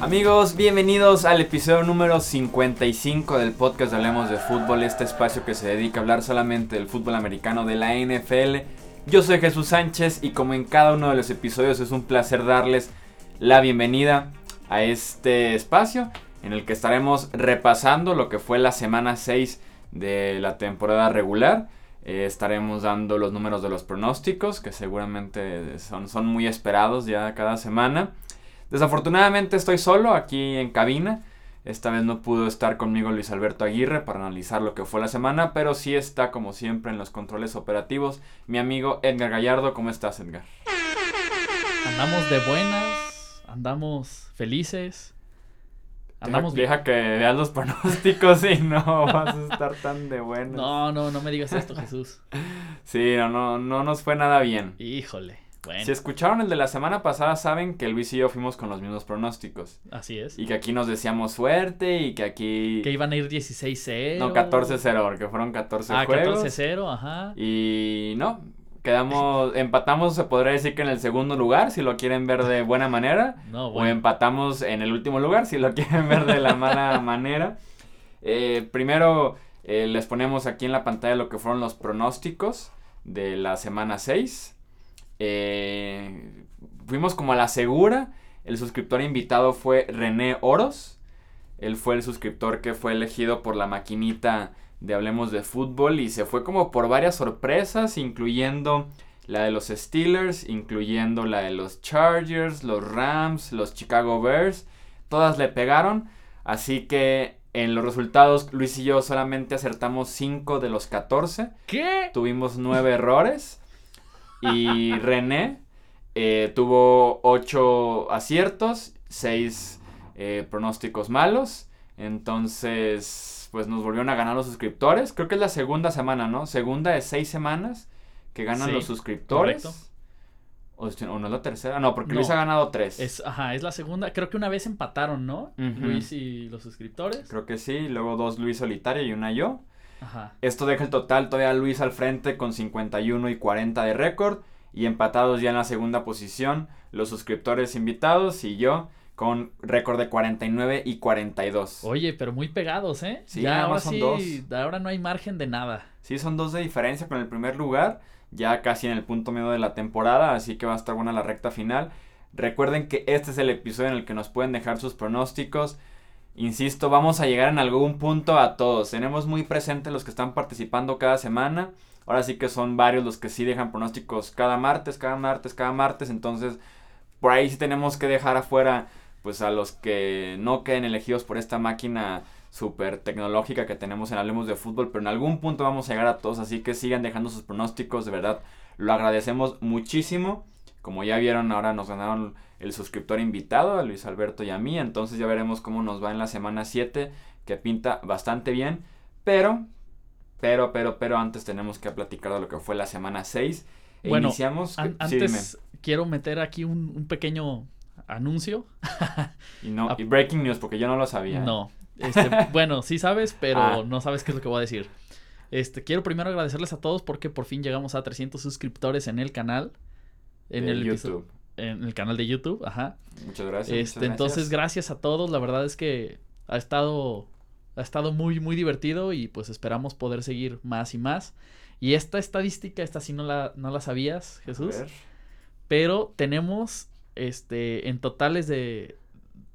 Amigos, bienvenidos al episodio número 55 del podcast de Hablemos de Fútbol, este espacio que se dedica a hablar solamente del fútbol americano de la NFL. Yo soy Jesús Sánchez y como en cada uno de los episodios es un placer darles la bienvenida a este espacio en el que estaremos repasando lo que fue la semana 6 de la temporada regular. Eh, estaremos dando los números de los pronósticos que seguramente son, son muy esperados ya cada semana. Desafortunadamente estoy solo aquí en cabina. Esta vez no pudo estar conmigo Luis Alberto Aguirre para analizar lo que fue la semana, pero sí está como siempre en los controles operativos mi amigo Edgar Gallardo. ¿Cómo estás, Edgar? Andamos de buenas, andamos felices. Andamos deja, deja que veas los pronósticos y no vas a estar tan de buenas. No, no, no me digas esto, Jesús. sí, no, no, no nos fue nada bien. Híjole. Si escucharon el de la semana pasada, saben que Luis y yo fuimos con los mismos pronósticos. Así es. Y que aquí nos decíamos suerte y que aquí... Que iban a ir 16-0. No, 14-0, porque fueron 14 ah, juegos. Ah, 14-0, ajá. Y no, quedamos, empatamos, se podría decir que en el segundo lugar, si lo quieren ver de buena manera. No, bueno. O empatamos en el último lugar, si lo quieren ver de la mala manera. Eh, primero, eh, les ponemos aquí en la pantalla lo que fueron los pronósticos de la semana 6. Eh, fuimos como a la segura. El suscriptor invitado fue René Oros. Él fue el suscriptor que fue elegido por la maquinita de Hablemos de Fútbol y se fue como por varias sorpresas, incluyendo la de los Steelers, incluyendo la de los Chargers, los Rams, los Chicago Bears. Todas le pegaron. Así que en los resultados, Luis y yo solamente acertamos 5 de los 14. ¿Qué? Tuvimos 9 errores. Y René eh, tuvo 8 aciertos, 6 eh, pronósticos malos. Entonces, pues nos volvieron a ganar los suscriptores. Creo que es la segunda semana, ¿no? Segunda de 6 semanas que ganan los suscriptores. Correcto. O, no es la tercera. No, porque Luis ha ganado 3. Es, ajá, es la segunda. Creo que una vez empataron, ¿no? Luis y los suscriptores. Creo que sí. Luego dos Luis solitario y una yo. Esto deja el total todavía Luis al frente con 51 y 40 de récord. Y empatados ya en la segunda posición los suscriptores invitados y yo con récord de 49 y 42. Oye, pero muy pegados, ¿eh? Sí, ya ahora son dos. Ahora no hay margen de nada. Sí, son dos de diferencia con el primer lugar. Ya casi en el punto medio de la temporada. Así que va a estar buena la recta final. Recuerden que este es el episodio en el que nos pueden dejar sus pronósticos. Insisto, vamos a llegar en algún punto a todos. Tenemos muy presentes los que están participando cada semana. Ahora sí que son varios los que sí dejan pronósticos cada martes, cada martes, cada martes. Entonces, por ahí sí tenemos que dejar afuera pues a los que no queden elegidos por esta máquina súper tecnológica que tenemos en Hablemos de Fútbol. Pero en algún punto vamos a llegar a todos. Así que sigan dejando sus pronósticos. De verdad, lo agradecemos muchísimo. Como ya vieron, ahora nos ganaron el suscriptor invitado, a Luis Alberto y a mí. Entonces ya veremos cómo nos va en la semana 7, que pinta bastante bien. Pero, pero, pero, pero antes tenemos que platicar de lo que fue la semana 6. E bueno, iniciamos. antes quiero meter aquí un, pequeño anuncio. y, no, y breaking news, porque yo no lo sabía. No. Este, bueno, sí sabes, pero ah. no sabes qué es lo que voy a decir. Este, quiero primero agradecerles a todos porque por fin llegamos a 300 suscriptores en el canal. En el YouTube en el canal de YouTube, ajá. Muchas gracias. Este, entonces, gracias a todos, la verdad es que ha estado ha estado muy muy divertido y pues esperamos poder seguir más y más. Y esta estadística, esta sí no la no la sabías, Jesús. Pero tenemos este en totales de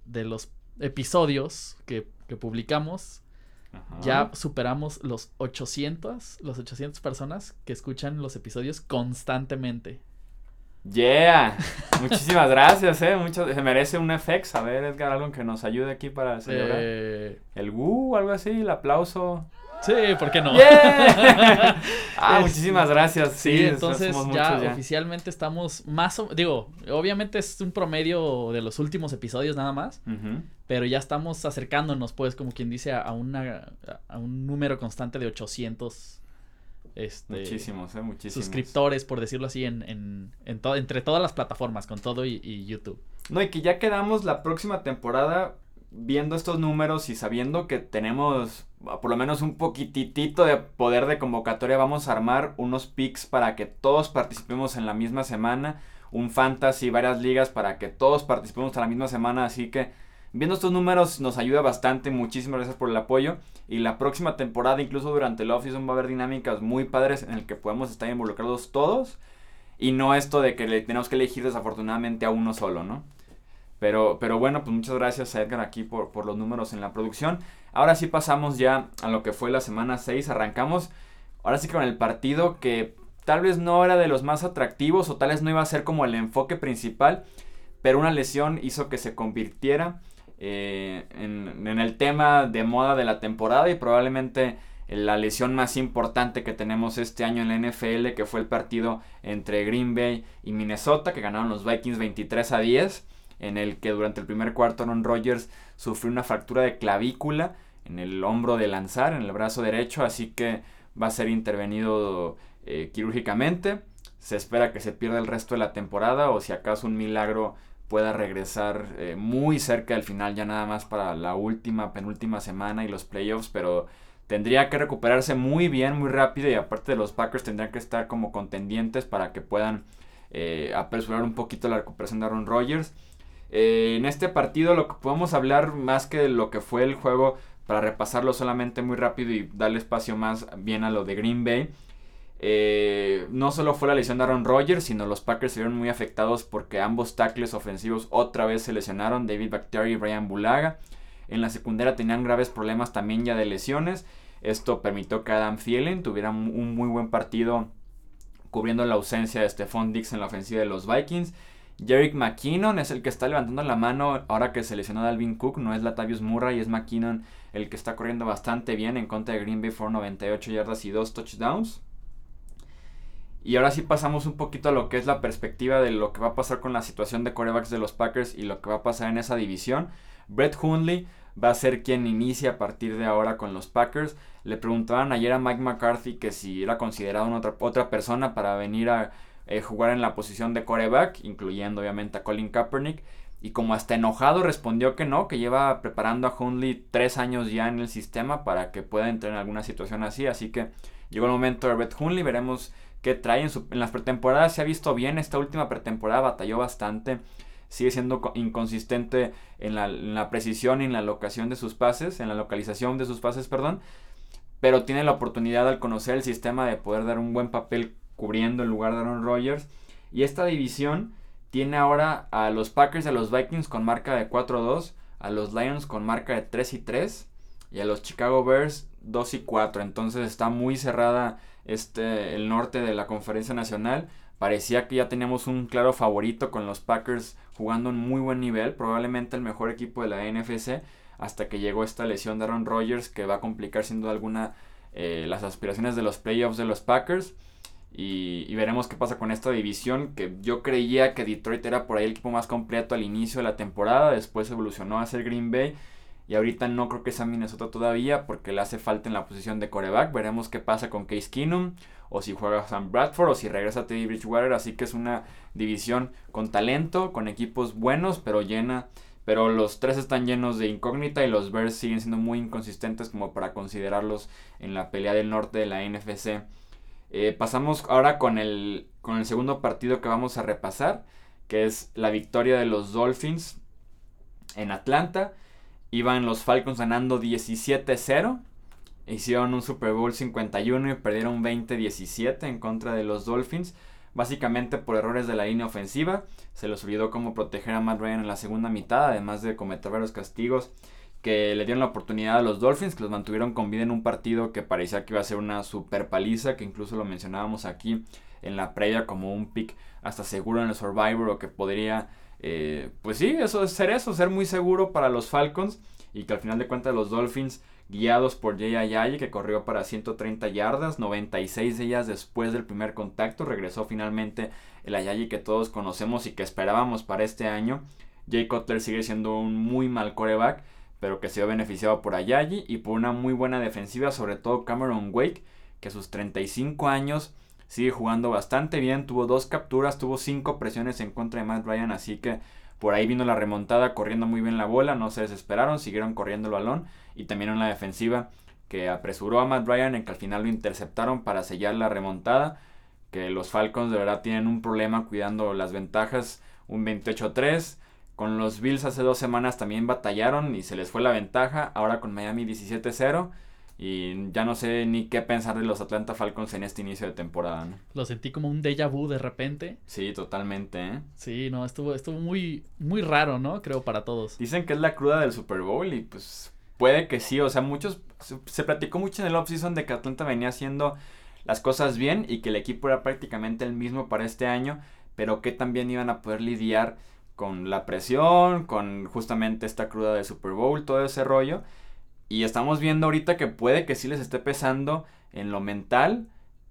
de los episodios que, que publicamos Ya superamos los 800, los 800 personas que escuchan los episodios constantemente. Yeah, muchísimas gracias, eh. Mucho, se merece un FX. A ver, Edgar, algo que nos ayude aquí para celebrar. Eh... El Woo, algo así, el aplauso. Sí, ¿por qué no? Yeah. ah, muchísimas gracias. Sí, entonces ya, oficialmente estamos más o digo, obviamente es un promedio de los últimos episodios nada más, pero ya estamos acercándonos pues como quien dice a, una a un número constante de 800 este, muchísimos, eh, muchísimos. Suscriptores, por decirlo así, en, en, entre todas las plataformas, con todo y, YouTube. No, y que ya quedamos la próxima temporada viendo estos números y sabiendo que tenemos por lo menos un poquitito de poder de convocatoria, vamos a armar unos picks para que todos participemos en la misma semana, un fantasy, varias ligas para que todos participemos en la misma semana, así que viendo estos números nos ayuda bastante, muchísimas gracias por el apoyo. Y la próxima temporada, incluso durante el off-season va a haber dinámicas muy padres en el que podemos estar involucrados todos. Y no esto de que le tenemos que elegir desafortunadamente a uno solo, ¿no? Pero, pero bueno, pues muchas gracias a Edgar aquí por, por los números en la producción. Ahora sí pasamos ya a lo que fue la semana 6. Arrancamos ahora sí con el partido que tal vez no era de los más atractivos o tal vez no iba a ser como el enfoque principal, pero una lesión hizo que se convirtiera eh, en, en, el tema de moda de la temporada y probablemente la lesión más importante que tenemos este año en la NFL, que fue el partido entre Green Bay y Minnesota, que ganaron los Vikings 23 a 10 en el que durante el primer cuarto Aaron Rodgers sufrió una fractura de clavícula en el hombro de lanzar, en el brazo derecho, así que va a ser intervenido eh, quirúrgicamente. Se espera que se pierda el resto de la temporada o si acaso un milagro pueda regresar eh, muy cerca del final, ya nada más para la última, penúltima semana y los playoffs, pero tendría que recuperarse muy bien, muy rápido y aparte de los Packers tendrían que estar como contendientes para que puedan eh, apresurar un poquito la recuperación de Aaron Rodgers. Eh, en este partido lo que podemos hablar más que de lo que fue el juego, para repasarlo solamente muy rápido y darle espacio más bien a lo de Green Bay. Eh, no solo fue la lesión de Aaron Rodgers, sino los Packers se vieron muy afectados porque ambos tackles ofensivos otra vez se lesionaron, David Bacteria y Brian Bulaga. En la secundaria tenían graves problemas también ya de lesiones. Esto permitió que Adam Thielen tuviera un muy buen partido cubriendo la ausencia de Stephon Dix en la ofensiva de los Vikings. Jerick McKinnon es el que está levantando la mano ahora que seleccionó a Dalvin Cook, no es Latavius Murray, es McKinnon el que está corriendo bastante bien en contra de Green Bay por 98 yardas y 2 touchdowns. Y ahora sí pasamos un poquito a lo que es la perspectiva de lo que va a pasar con la situación de corebacks de los Packers y lo que va a pasar en esa división. Brett Hundley va a ser quien inicia a partir de ahora con los Packers. Le preguntaban ayer a Mike McCarthy que si era considerado otra, otra persona para venir a eh, jugar en la posición de coreback, incluyendo obviamente a Colin Kaepernick. Y como hasta enojado respondió que no, que lleva preparando a Hundley tres años ya en el sistema para que pueda entrar en alguna situación así. Así que llegó el momento de Red Hundley, veremos qué trae en, las pretemporadas. Se ha visto bien, esta última pretemporada batalló bastante. Sigue siendo inconsistente en la, en la precisión y en la locación de sus pases, en la localización de sus pases, perdón. Pero tiene la oportunidad al conocer el sistema de poder dar un buen papel cubriendo el lugar de Aaron Rodgers. Y esta división tiene ahora a los Packers y a los Vikings con marca de 4-2, a los Lions con marca de 3 y 3 y a los Chicago Bears 2 y 4. Entonces está muy cerrada este, el norte de la conferencia nacional. Parecía que ya teníamos un claro favorito con los Packers jugando en muy buen nivel, probablemente el mejor equipo de la NFC, hasta que llegó esta lesión de Aaron Rodgers que va a complicar sin duda alguna eh, las aspiraciones de los playoffs de los Packers. Y, veremos qué pasa con esta división, que yo creía que Detroit era por ahí el equipo más completo al inicio de la temporada, después evolucionó a ser Green Bay. Y ahorita no creo que sea Minnesota todavía porque le hace falta en la posición de coreback. Veremos qué pasa con Case Keenum o si juega Sam Bradford o si regresa Teddy Bridgewater. Así que es una división con talento, con equipos buenos, pero llena. Pero los tres están llenos de incógnita y los Bears siguen siendo muy inconsistentes como para considerarlos en la pelea del norte de la NFC. Eh, pasamos ahora con el, con el segundo partido que vamos a repasar, que es la victoria de los Dolphins en Atlanta. Iban los Falcons ganando 17-0. Hicieron un Super Bowl 51 y perdieron 20-17 en contra de los Dolphins. Básicamente por errores de la línea ofensiva. Se les olvidó cómo proteger a Matt Ryan en la segunda mitad, además de cometer varios castigos que le dieron la oportunidad a los Dolphins, que los mantuvieron con vida en un partido que parecía que iba a ser una super paliza, que incluso lo mencionábamos aquí en la previa como un pick hasta seguro en el Survivor o que podría, eh, pues sí, eso es ser eso, ser muy seguro para los Falcons y que al final de cuentas los Dolphins guiados por Jay Ayayi que corrió para 130 yardas, 96 de ellas después del primer contacto, regresó finalmente el Ayayi que todos conocemos y que esperábamos para este año. Jay Cutler sigue siendo un muy mal coreback pero que se ha beneficiado por Ayayi y por una muy buena defensiva, sobre todo Cameron Wake, que a sus 35 años sigue jugando bastante bien, tuvo dos capturas, tuvo cinco presiones en contra de Matt Ryan, así que Por ahí vino la remontada corriendo muy bien la bola, no se desesperaron, siguieron corriendo el balón y también en la defensiva que apresuró a Matt Ryan en que al final lo interceptaron para sellar la remontada, que los Falcons de verdad tienen un problema cuidando las ventajas, un 28-3. Con los Bills hace dos semanas también batallaron y se les fue la ventaja, ahora con Miami 17-0 y ya no sé ni qué pensar de los Atlanta Falcons en este inicio de temporada, ¿no? Lo sentí como un déjà vu de repente. Sí, totalmente, ¿eh? Sí, no, estuvo, estuvo muy, muy raro, ¿no? Creo para todos. Dicen que es la cruda del Super Bowl y pues puede que sí, o sea, muchos, se, platicó mucho en el offseason de que Atlanta venía haciendo las cosas bien y que el equipo era prácticamente el mismo para este año, pero que también iban a poder lidiar con la presión, con justamente esta cruda del Super Bowl, todo ese rollo. Y estamos viendo ahorita que puede que sí les esté pesando en lo mental,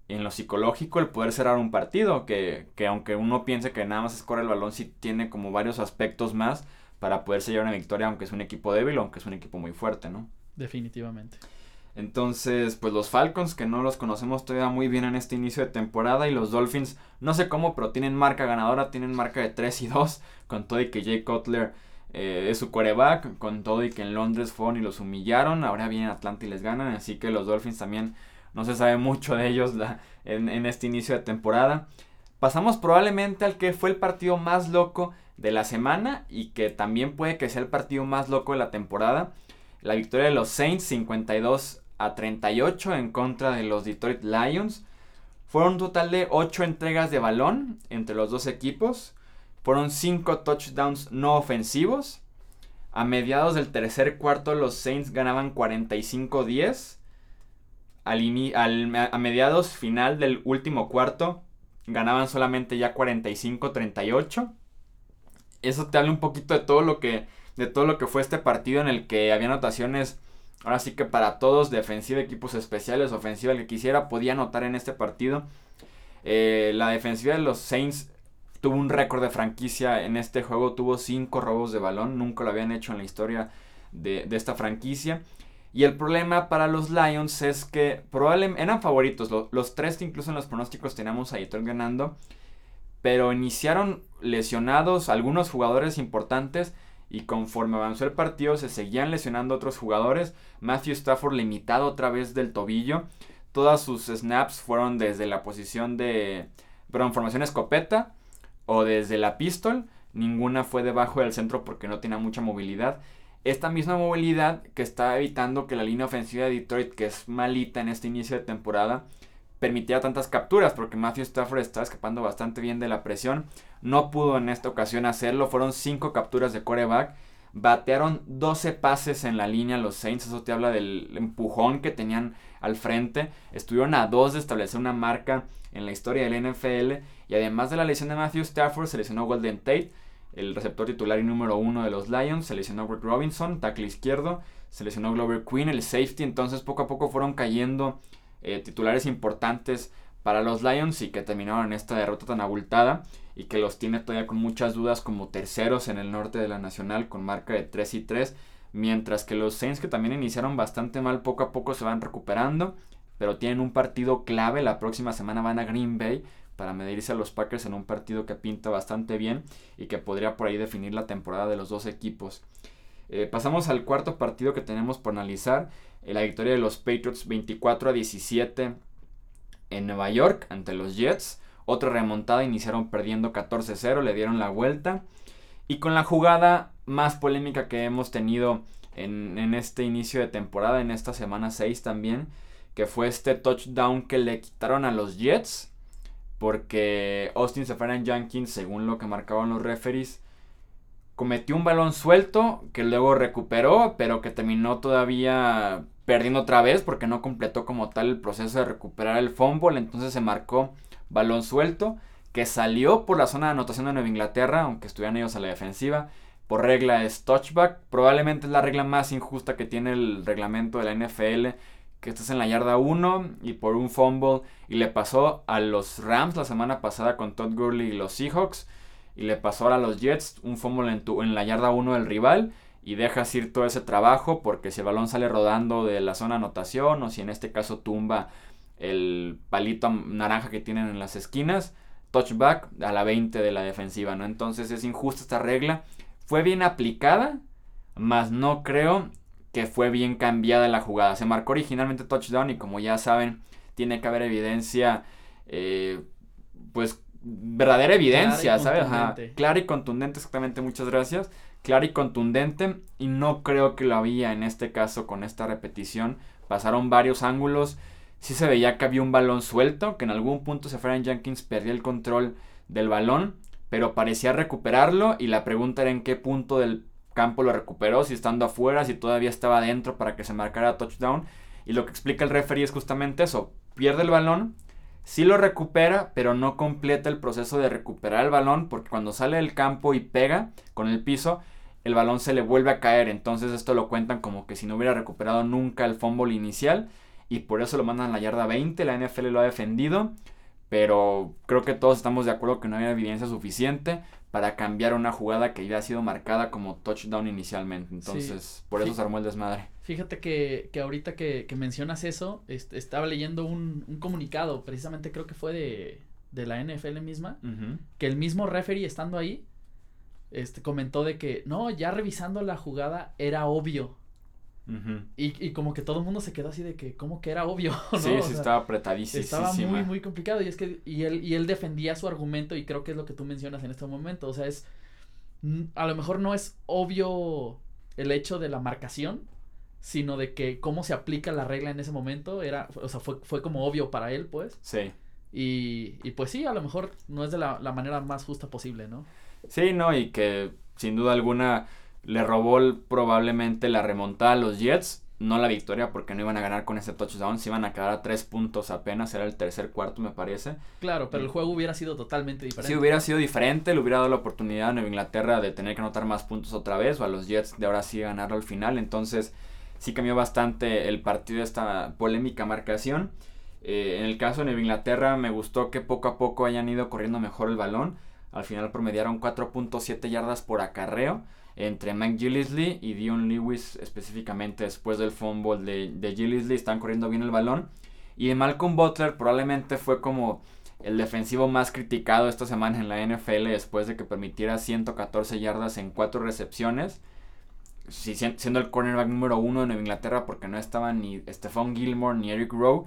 en lo psicológico, el poder cerrar un partido. Que, que aunque uno piense que nada más es correr el balón, sí tiene como varios aspectos más para poder sellar una victoria, aunque es un equipo débil aunque es un equipo muy fuerte, ¿no? Definitivamente. Entonces, pues los Falcons, que no los conocemos todavía muy bien en este inicio de temporada, y los Dolphins, no sé cómo, pero tienen marca ganadora, tienen marca de 3 y 2, con todo y que Jay Cutler eh, es su quarterback, con todo y que en Londres fueron y los humillaron, ahora vienen Atlanta y les ganan, así que los Dolphins también no se sabe mucho de ellos en, en este inicio de temporada. Pasamos probablemente al que fue el partido más loco de la semana y que también puede que sea el partido más loco de la temporada. La victoria de los Saints 52 a 38 en contra de los Detroit Lions. Fueron un total de 8 entregas de balón entre los dos equipos. Fueron 5 touchdowns no ofensivos. A mediados del tercer cuarto los Saints ganaban 45-10. Al, a mediados final del último cuarto ganaban solamente ya 45-38. Eso te habla un poquito de todo lo que de todo lo que fue este partido en el que había anotaciones ahora sí que para todos, defensiva, equipos especiales, ofensiva, el que quisiera podía anotar en este partido. Eh, la defensiva de los Saints tuvo un récord de franquicia en este juego, tuvo 5 robos de balón, nunca lo habían hecho en la historia de, esta franquicia. Y el problema para los Lions es que probablemente eran favoritos, los tres que incluso en los pronósticos teníamos a Detroit ganando, pero iniciaron lesionados algunos jugadores importantes y conforme avanzó el partido se seguían lesionando otros jugadores. Matthew Stafford limitado otra vez del tobillo. Todas sus snaps fueron desde la posición de, perdón, formación escopeta o desde la pistol. Ninguna fue debajo del centro porque no tenía mucha movilidad. Esta misma movilidad que está evitando que la línea ofensiva de Detroit, que es malita en este inicio de temporada, permitía tantas capturas porque Matthew Stafford estaba escapando bastante bien de la presión. No pudo en esta ocasión hacerlo. Fueron 5 capturas de coreback. Batearon 12 pases en la línea los Saints. Eso te habla del empujón que tenían al frente. Estuvieron a 2 de establecer una marca en la historia del NFL. Y además de la lesión de Matthew Stafford, se lesionó Golden Tate, el receptor titular y número 1 de los Lions. Se lesionó Rick Robinson, tackle izquierdo. Se lesionó Glover Queen, el safety. Entonces poco a poco fueron cayendo eh, titulares importantes para los Lions y que terminaron en esta derrota tan abultada y que los tiene todavía con muchas dudas como terceros en el norte de la Nacional con marca de 3 y 3, mientras que los Saints que también iniciaron bastante mal poco a poco se van recuperando, pero tienen un partido clave, la próxima semana van a Green Bay para medirse a los Packers en un partido que pinta bastante bien y que podría por ahí definir la temporada de los dos equipos. Eh, pasamos al cuarto partido que tenemos por analizar eh, la victoria de los Patriots 24 a 17 en Nueva York ante los Jets. Otra remontada, iniciaron perdiendo 14-0, le dieron la vuelta. Y con la jugada más polémica que hemos tenido en, este inicio de temporada, en esta semana 6 también, que fue este touchdown que le quitaron a los Jets. Porque Austin Seferan Jenkins, según lo que marcaban los referees, cometió un balón suelto que luego recuperó, pero que terminó todavía perdiendo otra vez porque no completó como tal el proceso de recuperar el fumble, entonces se marcó balón suelto que salió por la zona de anotación de Nueva Inglaterra, aunque estuvieran ellos a la defensiva. Por regla es touchback, probablemente es la regla más injusta que tiene el reglamento de la NFL, que estás en la yarda 1 y por un fumble. Y le pasó a los Rams la semana pasada con Todd Gurley y los Seahawks y le pasó ahora a los Jets un fumble en, la yarda 1 del rival y dejas ir todo ese trabajo porque si el balón sale rodando de la zona anotación o si en este caso tumba el palito naranja que tienen en las esquinas, touchback a la 20 de la defensiva, ¿no? Entonces es injusta esta regla. Fue bien aplicada, mas no creo que fue bien cambiada la jugada. Se marcó originalmente touchdown y como ya saben, tiene que haber evidencia, eh, pues verdadera evidencia, ¿sabes? Clara y contundente, exactamente, muchas gracias. Clara y contundente y no creo que lo había en este caso con esta repetición. Pasaron varios ángulos. Sí se veía que había un balón suelto, que en algún punto Sefarian Jenkins perdía el control del balón, pero parecía recuperarlo y la pregunta era en qué punto del campo lo recuperó, si estando afuera, si todavía estaba adentro para que se marcara touchdown. Y lo que explica el referee es justamente eso, pierde el balón, sí lo recupera, pero no completa el proceso de recuperar el balón, porque cuando sale del campo y pega con el piso, el balón se le vuelve a caer. Entonces esto lo cuentan como que si no hubiera recuperado nunca el fumble inicial. Y por eso lo mandan a la yarda 20. La NFL lo ha defendido. Pero creo que todos estamos de acuerdo que no había evidencia suficiente para cambiar una jugada que ya ha sido marcada como touchdown inicialmente. Entonces, por eso se armó el desmadre. Fíjate que, que ahorita que, que, mencionas eso, estaba leyendo un, un, comunicado, precisamente creo que fue de, de la NFL misma, que el mismo referee estando ahí, este, comentó de que, no, ya revisando la jugada era obvio y, y, como que todo el mundo se quedó así de que, como que era obvio, ¿no? Sí, sí, estaba apretadísimo. Estaba muy, muy complicado. Y es que, y él, y él defendía su argumento, y creo que es lo que tú mencionas en este momento. O sea, es. A lo mejor no es obvio el hecho de la marcación, sino de que cómo se aplica la regla en ese momento. Era, o sea, fue, fue como obvio para él, pues. Sí. Y, y pues sí, a lo mejor no es de la, la manera más justa posible, ¿no? Sí, no, y que sin duda alguna le robó probablemente la remontada a los Jets. No la victoria porque no iban a ganar con ese touchdown. Se iban a quedar a tres puntos apenas. Era el tercer cuarto, me parece. Claro, pero el juego hubiera sido totalmente diferente. Sí, hubiera sido diferente. Le hubiera dado la oportunidad a Nueva Inglaterra de tener que anotar más puntos otra vez. O a los Jets de ahora sí ganarlo al final. Entonces, sí cambió bastante el partido de esta polémica marcación. Eh, en el caso de Nueva Inglaterra, me gustó que poco a poco hayan ido corriendo mejor el balón. Al final promediaron 4.7 yardas por acarreo entre Mike Gillisley y Dion Lewis específicamente después del fumble de, de Gillisley. Están corriendo bien el balón. Y Malcolm Butler probablemente fue como el defensivo más criticado esta semana en la NFL después de que permitiera 114 yardas en 4 recepciones. siendo el cornerback número uno Nueva Inglaterra porque no estaban ni Stephon Gilmore ni Eric Rowe.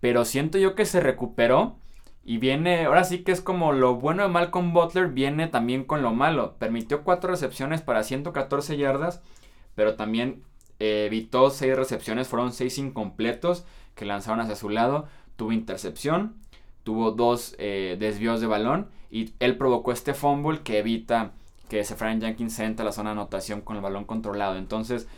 Pero siento yo que se recuperó y viene, ahora sí que es como lo bueno de Malcolm Butler, viene también con lo malo. Permitió cuatro recepciones para 114 yardas, pero también eh, evitó seis recepciones, fueron seis incompletos que lanzaron hacia su lado. Tuvo intercepción, tuvo dos eh, desvíos de balón y él provocó este fumble que evita que Sefran Jenkins se entre a la zona de anotación con el balón controlado. Entonces,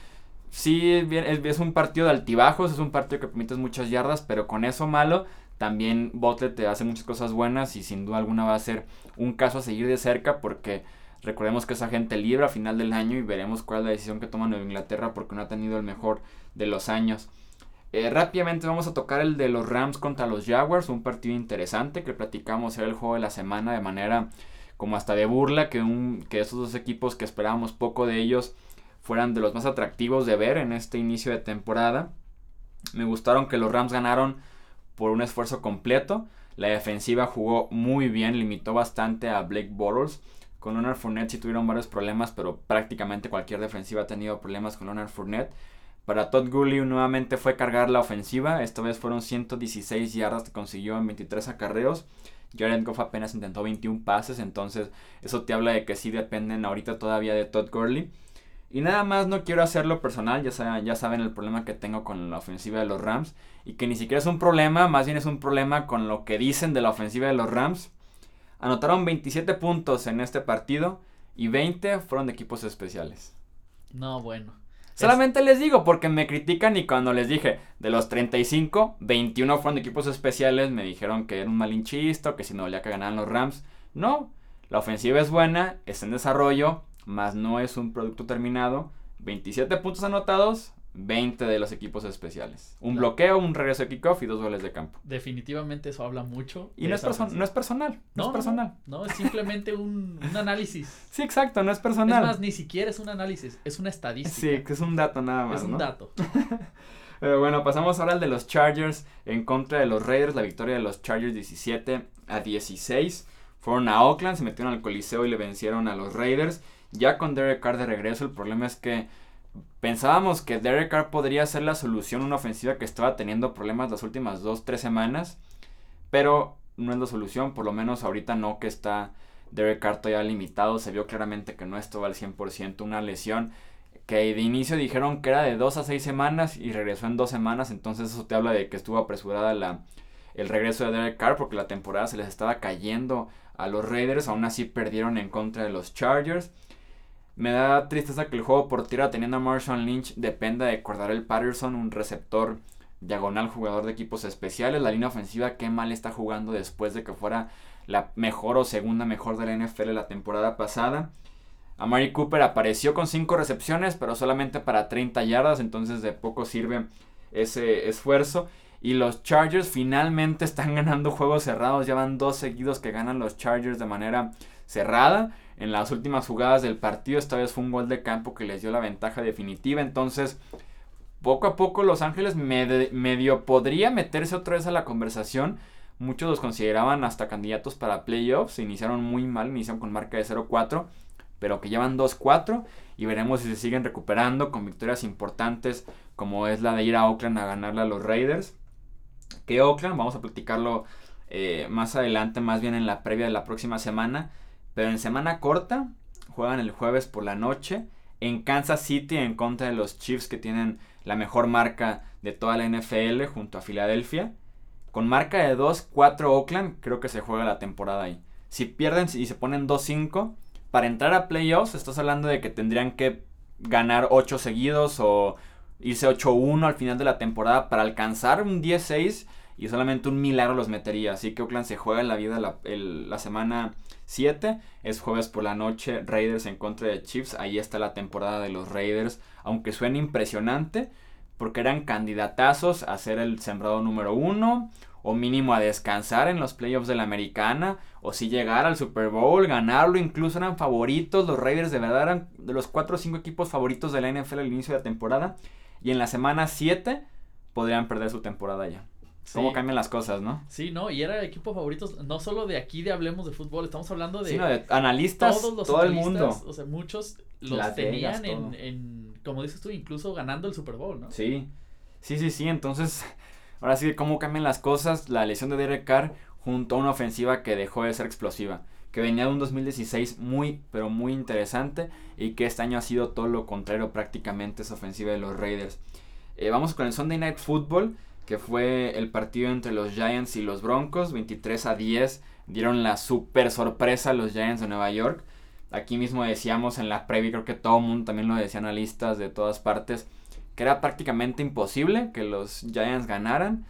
sí, es un partido de altibajos, es un partido que permite muchas yardas, pero con eso malo también Butler te hace muchas cosas buenas y sin duda alguna va a ser un caso a seguir de cerca porque recordemos que es agente libre a final del año y veremos cuál es la decisión que toma Nueva Inglaterra porque no ha tenido el mejor de los años. Eh, rápidamente vamos a tocar el de los Rams contra los Jaguars, un partido interesante que platicamos era el juego de la semana de manera como hasta de burla que, un, que esos dos equipos que esperábamos poco de ellos fueran de los más atractivos de ver en este inicio de temporada. Me gustaron que los Rams ganaron por un esfuerzo completo. La defensiva jugó muy bien, limitó bastante a Blake Bortles. Con Leonard Fournette sí tuvieron varios problemas, pero prácticamente cualquier defensiva ha tenido problemas con Leonard Fournette. Para Todd Gurley nuevamente fue cargar la ofensiva. Esta vez fueron 116 yardas que consiguió en 23 acarreos. Jared Goff apenas intentó 21 pases, entonces eso te habla de que sí dependen ahorita todavía de Todd Gurley. Y nada más no quiero hacerlo personal, ya saben, ya saben el problema que tengo con la ofensiva de los Rams. Y que ni siquiera es un problema, más bien es un problema con lo que dicen de la ofensiva de los Rams. Anotaron 27 puntos en este partido y 20 fueron de equipos especiales. No, bueno. Solamente les digo porque me critican y cuando les dije de los 35, 21 fueron de equipos especiales, me dijeron que era un malinchista, que si no valía que ganaran los Rams. No, la ofensiva es buena, es en desarrollo, más no es un producto terminado. 27 puntos anotados, 20 de los equipos especiales. Un bloqueo, un regreso de kickoff y dos goles de campo. Definitivamente eso habla mucho. Y no es, no es, personal. No, es personal. No, es simplemente un, un, análisis. Sí, exacto, no es personal. Es más, ni siquiera es un análisis, es una estadística. Sí, que es un dato nada más. Es un dato. Pero bueno, pasamos ahora al de los Chargers en contra de los Raiders. La victoria de los Chargers 17 a 16. Fueron a Oakland, se metieron al Coliseo y le vencieron a los Raiders. Ya con Derek Carr de regreso, el problema es que pensábamos que Derek Carr podría ser la solución una ofensiva que estaba teniendo problemas las últimas 2-3 semanas. Pero no es la solución, por lo menos ahorita no que está Derek Carr todavía limitado. Se vio claramente que no estuvo al 100%, una lesión que de inicio dijeron que era de 2 a 6 semanas y regresó en 2 semanas, entonces eso te habla de que estuvo apresurada la, el regreso de Derek Carr porque la temporada se les estaba cayendo a los Raiders, aún así perdieron en contra de los Chargers. Me da tristeza que el juego por tierra teniendo a Marshall Lynch dependa de el Patterson, un receptor diagonal jugador de equipos especiales. La línea ofensiva qué mal está jugando después de que fuera la mejor o segunda mejor de la NFL la temporada pasada. Amari Cooper apareció con 5 recepciones, pero solamente para 30 yardas, entonces de poco sirve ese esfuerzo. Y los Chargers finalmente están ganando juegos cerrados. Ya van dos seguidos que ganan los Chargers de manera cerrada. En las últimas jugadas del partido, esta vez fue un gol de campo que les dio la ventaja definitiva. Entonces, poco a poco Los Ángeles medio podría meterse otra vez a la conversación. Muchos los consideraban hasta candidatos para playoffs. Iniciaron muy mal, iniciaron con marca de 0-4 pero que llevan 2-4 y veremos si se siguen recuperando con victorias importantes como es la de ir a Oakland a ganarle a los Raiders. Que Oakland, vamos a platicarlo eh, más adelante, más bien en la previa de la próxima semana, pero en semana corta juegan el jueves por la noche en Kansas City en contra de los Chiefs que tienen la mejor marca de toda la NFL junto a Filadelfia. Con marca de 2-4 Oakland, creo que se juega la temporada ahí. Si pierden y se ponen 2-5, para entrar a playoffs estás hablando de que tendrían que ganar 8 seguidos o irse 8-1 al final de la temporada para alcanzar un 10-6 y solamente un milagro los metería. Así que Oakland se juega en la vida la, semana 7. Es jueves por la noche, Raiders en contra de Chiefs. Ahí está la temporada de los Raiders. Aunque suene impresionante, porque eran candidatazos a ser el sembrado número 1 o mínimo a descansar en los playoffs de la americana, o si llegar al Super Bowl, ganarlo, incluso eran favoritos, los Raiders de verdad eran de los 4 o 5 equipos favoritos de la NFL al inicio de la temporada, y en la semana 7 podrían perder su temporada ya. ¿Cómo cambian las cosas, no? Sí, no, y era el equipo favorito, no solo de aquí de Hablemos de Fútbol, estamos hablando de... Sí, de analistas, todos los todo el mundo. O sea, muchos los tenían en, en, como dices tú, incluso ganando el Super Bowl, ¿no? Sí, sí, sí, sí, entonces Ahora sí, cómo cambian las cosas, la lesión de Derek Carr junto a una ofensiva que dejó de ser explosiva, que venía de un 2016 muy, pero muy interesante y que este año ha sido todo lo contrario prácticamente esa ofensiva de los Raiders. Eh, vamos con el Sunday Night Football, que fue el partido entre los Giants y los Broncos, 23 a 10, dieron la super sorpresa a los Giants de Nueva York. Aquí mismo decíamos en la previa, creo que todo el mundo también lo decía analistas de todas partes, que era prácticamente imposible que los Giants ganaran.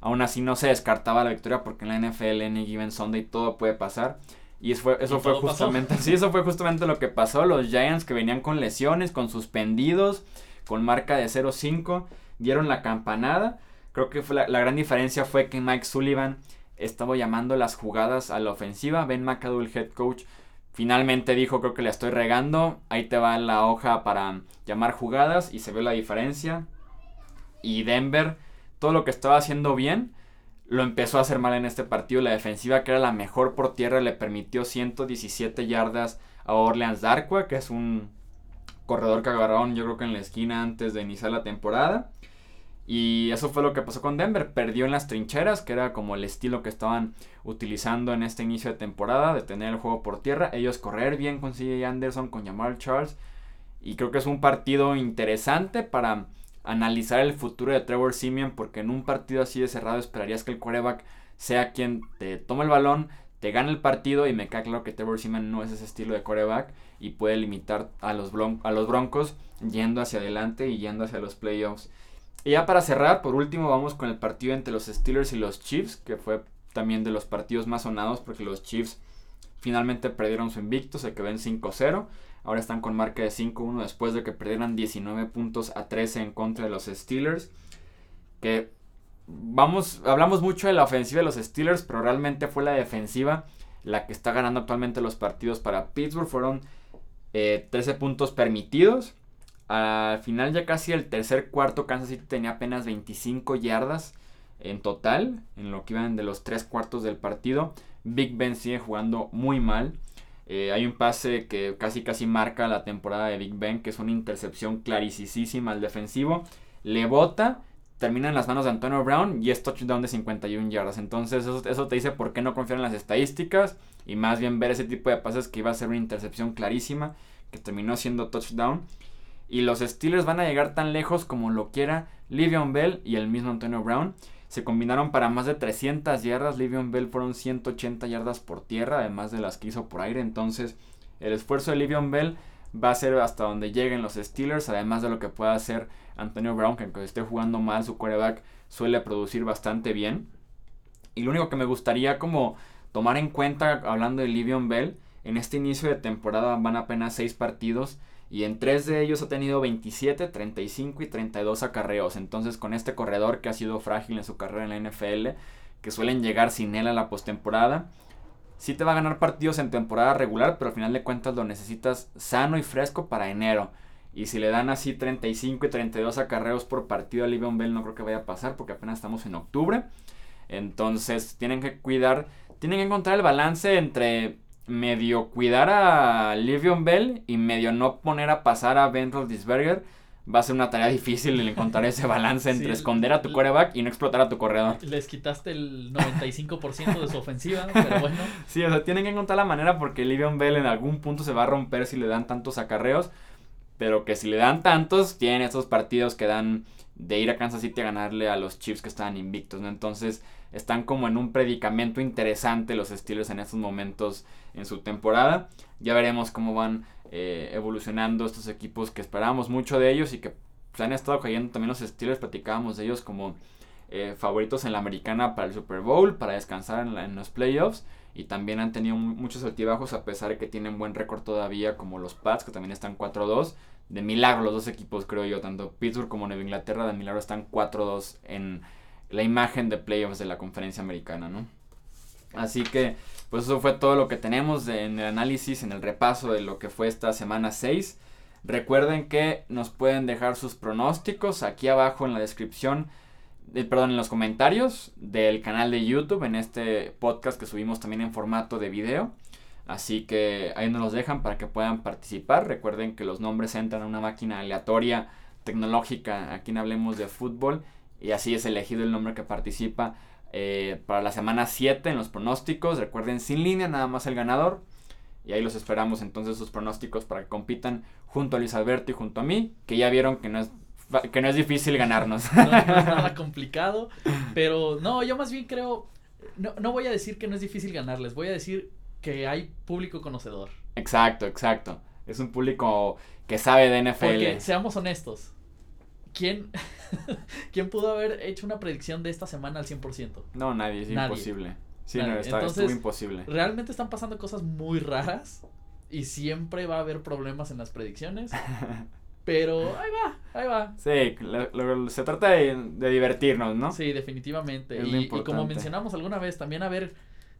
Aún así no se descartaba la victoria porque en la NFL, en Given Sunday, todo puede pasar. Y eso fue, eso fue justamente, sí, eso fue justamente lo que pasó. Los Giants que venían con lesiones, con suspendidos, con marca de 0-5, dieron la campanada. Creo que fue la, gran diferencia fue que Mike Sullivan estaba llamando las jugadas a la ofensiva. Ben McAdoo, el head coach, Finalmente dijo, creo que le estoy regando. Ahí te va la hoja para llamar jugadas y se ve la diferencia. Y Denver, todo lo que estaba haciendo bien, lo empezó a hacer mal en este partido. La defensiva, que era la mejor por tierra, le permitió 117 yardas a Orleans Darkwa, que es un corredor que agarraron yo creo que en la esquina antes de iniciar la temporada. Y eso fue lo que pasó con Denver. Perdió en las trincheras, que era como el estilo que estaban utilizando en este inicio de temporada, de tener el juego por tierra. Ellos correr bien con CJ Anderson, con Jamal Charles. Y creo que es un partido interesante para analizar el futuro de Trevor Simeon, porque en un partido así de cerrado esperarías que el quarterback sea quien te tome el balón, te gane el partido. Y me queda claro que Trevor Simeon no es ese estilo de quarterback y puede limitar a los, a los Broncos yendo hacia adelante y yendo hacia los playoffs. Y ya para cerrar, por último, vamos con el partido entre los Steelers y los Chiefs, que fue también de los partidos más sonados porque los Chiefs Finalmente perdieron su invicto, se quedó en 5-0. Ahora están con marca de 5-1 después de que perdieran 19 puntos a 13 en contra de los Steelers. Que vamos, hablamos mucho de la ofensiva de los Steelers, pero realmente fue la defensiva la que está ganando actualmente los partidos para Pittsburgh. Fueron 13 eh, puntos permitidos. Al final ya casi el tercer cuarto Kansas City tenía apenas 25 yardas en total, en lo que iban de los tres cuartos del partido. Big Ben sigue jugando muy mal. Eh, hay un pase que casi casi marca la temporada de Big Ben, que es una intercepción clarísima al defensivo. Le bota, termina en las manos de Antonio Brown y es touchdown de 51 yardas. Entonces eso, eso te dice por qué no confiar en las estadísticas y más bien ver ese tipo de pases que iba a ser una intercepción clarísima, que terminó siendo touchdown. Y los Steelers van a llegar tan lejos como lo quiera Livion Bell y el mismo Antonio Brown. Se combinaron para más de 300 yardas. Livion Bell fueron 180 yardas por tierra, además de las que hizo por aire. Entonces, el esfuerzo de Livion Bell va a ser hasta donde lleguen los Steelers, además de lo que pueda hacer Antonio Brown, que aunque esté jugando mal, su quarterback suele producir bastante bien. Y lo único que me gustaría como tomar en cuenta, hablando de Livion Bell, en este inicio de temporada van apenas 6 partidos y en tres de ellos ha tenido 27, 35 y 32 acarreos. Entonces con este corredor que ha sido frágil en su carrera en la NFL, que suelen llegar sin él a la postemporada, sí te va a ganar partidos en temporada regular, pero al final de cuentas lo necesitas sano y fresco para enero. Y si le dan así 35 y 32 acarreos por partido a Livion Bell, no creo que vaya a pasar porque apenas estamos en octubre. Entonces tienen que cuidar, tienen que encontrar el balance entre medio cuidar a Livion Bell y medio no poner a pasar a Ben Roethlisberger va a ser una tarea difícil el encontrar ese balance entre esconder a tu coreback y no explotar a tu corredor. Les quitaste el 95% de su ofensiva, pero bueno. Sí, o sea, tienen que encontrar la manera porque Livion Bell en algún punto se va a romper si le dan tantos acarreos, pero que si le dan tantos, tienen estos partidos que dan de ir a Kansas City a ganarle a los Chiefs que están invictos, ¿no? Entonces, están como en un predicamento interesante los Steelers en estos momentos en su temporada. Ya veremos cómo van eh, evolucionando estos equipos que esperábamos mucho de ellos y que se han estado cayendo también los Steelers. Platicábamos de ellos como eh, favoritos en la americana para el Super Bowl, para descansar en, los playoffs. Y también han tenido muchos altibajos a pesar de que tienen buen récord todavía como los Pats, que también están 4-2. De milagro los dos equipos, creo yo, tanto Pittsburgh como Nueva Inglaterra, de milagro están 4-2 en la imagen de playoffs de la conferencia americana, ¿no? Así que, pues eso fue todo lo que tenemos en el análisis, en el repaso de lo que fue esta semana 6. Recuerden que nos pueden dejar sus pronósticos aquí abajo en la descripción, perdón, en los comentarios del canal de YouTube, en este podcast que subimos también en formato de video. Así que ahí nos los dejan para que puedan participar. Recuerden que los nombres entran a una máquina aleatoria tecnológica aquí en Hablemos de Fútbol y así es elegido el nombre que participa eh, para la semana 7 en los pronósticos. Recuerden, sin línea, nada más el ganador. Y ahí los esperamos entonces sus pronósticos para que compitan junto a Luis Alberto y junto a mí, que ya vieron que no es que no es difícil ganarnos. No, no es nada complicado, pero no, yo más bien creo, no, no voy a decir que no es difícil ganarles, voy a decir que hay público conocedor. Exacto, exacto. Es un público que sabe de NFL. Porque, seamos honestos, ¿quién, ¿quién pudo haber hecho una predicción de esta semana al 100%? No, nadie, es imposible. Sí, no, está, Entonces, imposible. Realmente están pasando cosas muy raras y siempre va a haber problemas en las predicciones. Pero ahí va, ahí va. Sí, se trata de, divertirnos, ¿no? Sí, definitivamente. y, y, como mencionamos alguna vez, también a ver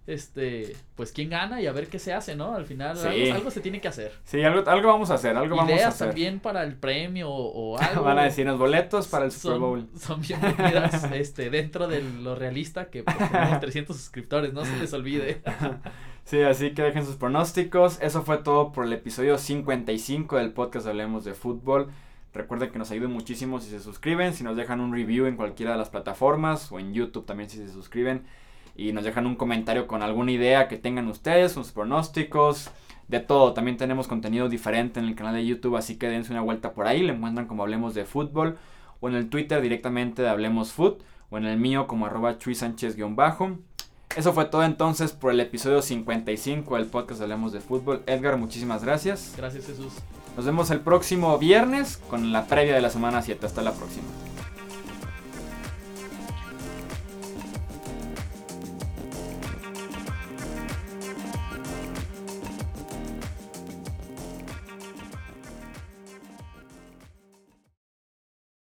este, pues quién gana y a ver qué se hace, ¿no? Al final algo, se tiene que hacer. Sí, algo, algo vamos a hacer, algo vamos a hacer. también para el premio o, algo. Van a decirnos boletos para el Super Bowl. Son, bien metidas, este, dentro de lo realista que pues, tenemos 300 suscriptores, no se les olvide. sí, así que dejen sus pronósticos. Eso fue todo por el episodio 55 del podcast Hablemos de Fútbol. Recuerden que nos ayuda muchísimo si se suscriben, si nos dejan un review en cualquiera de las plataformas o en YouTube también si se suscriben y nos dejan un comentario con alguna idea que tengan ustedes, sus pronósticos, de todo. También tenemos contenido diferente en el canal de YouTube, así que dense una vuelta por ahí, le encuentran como Hablemos de Fútbol, o en el Twitter directamente de Hablemos Foot, o en el mío como arroba Chuy Sánchez-bajo. Eso fue todo entonces por el episodio 55 del podcast Hablemos de Fútbol. Edgar, muchísimas gracias. Gracias Jesús. Nos vemos el próximo viernes con la previa de la semana 7. Hasta la próxima.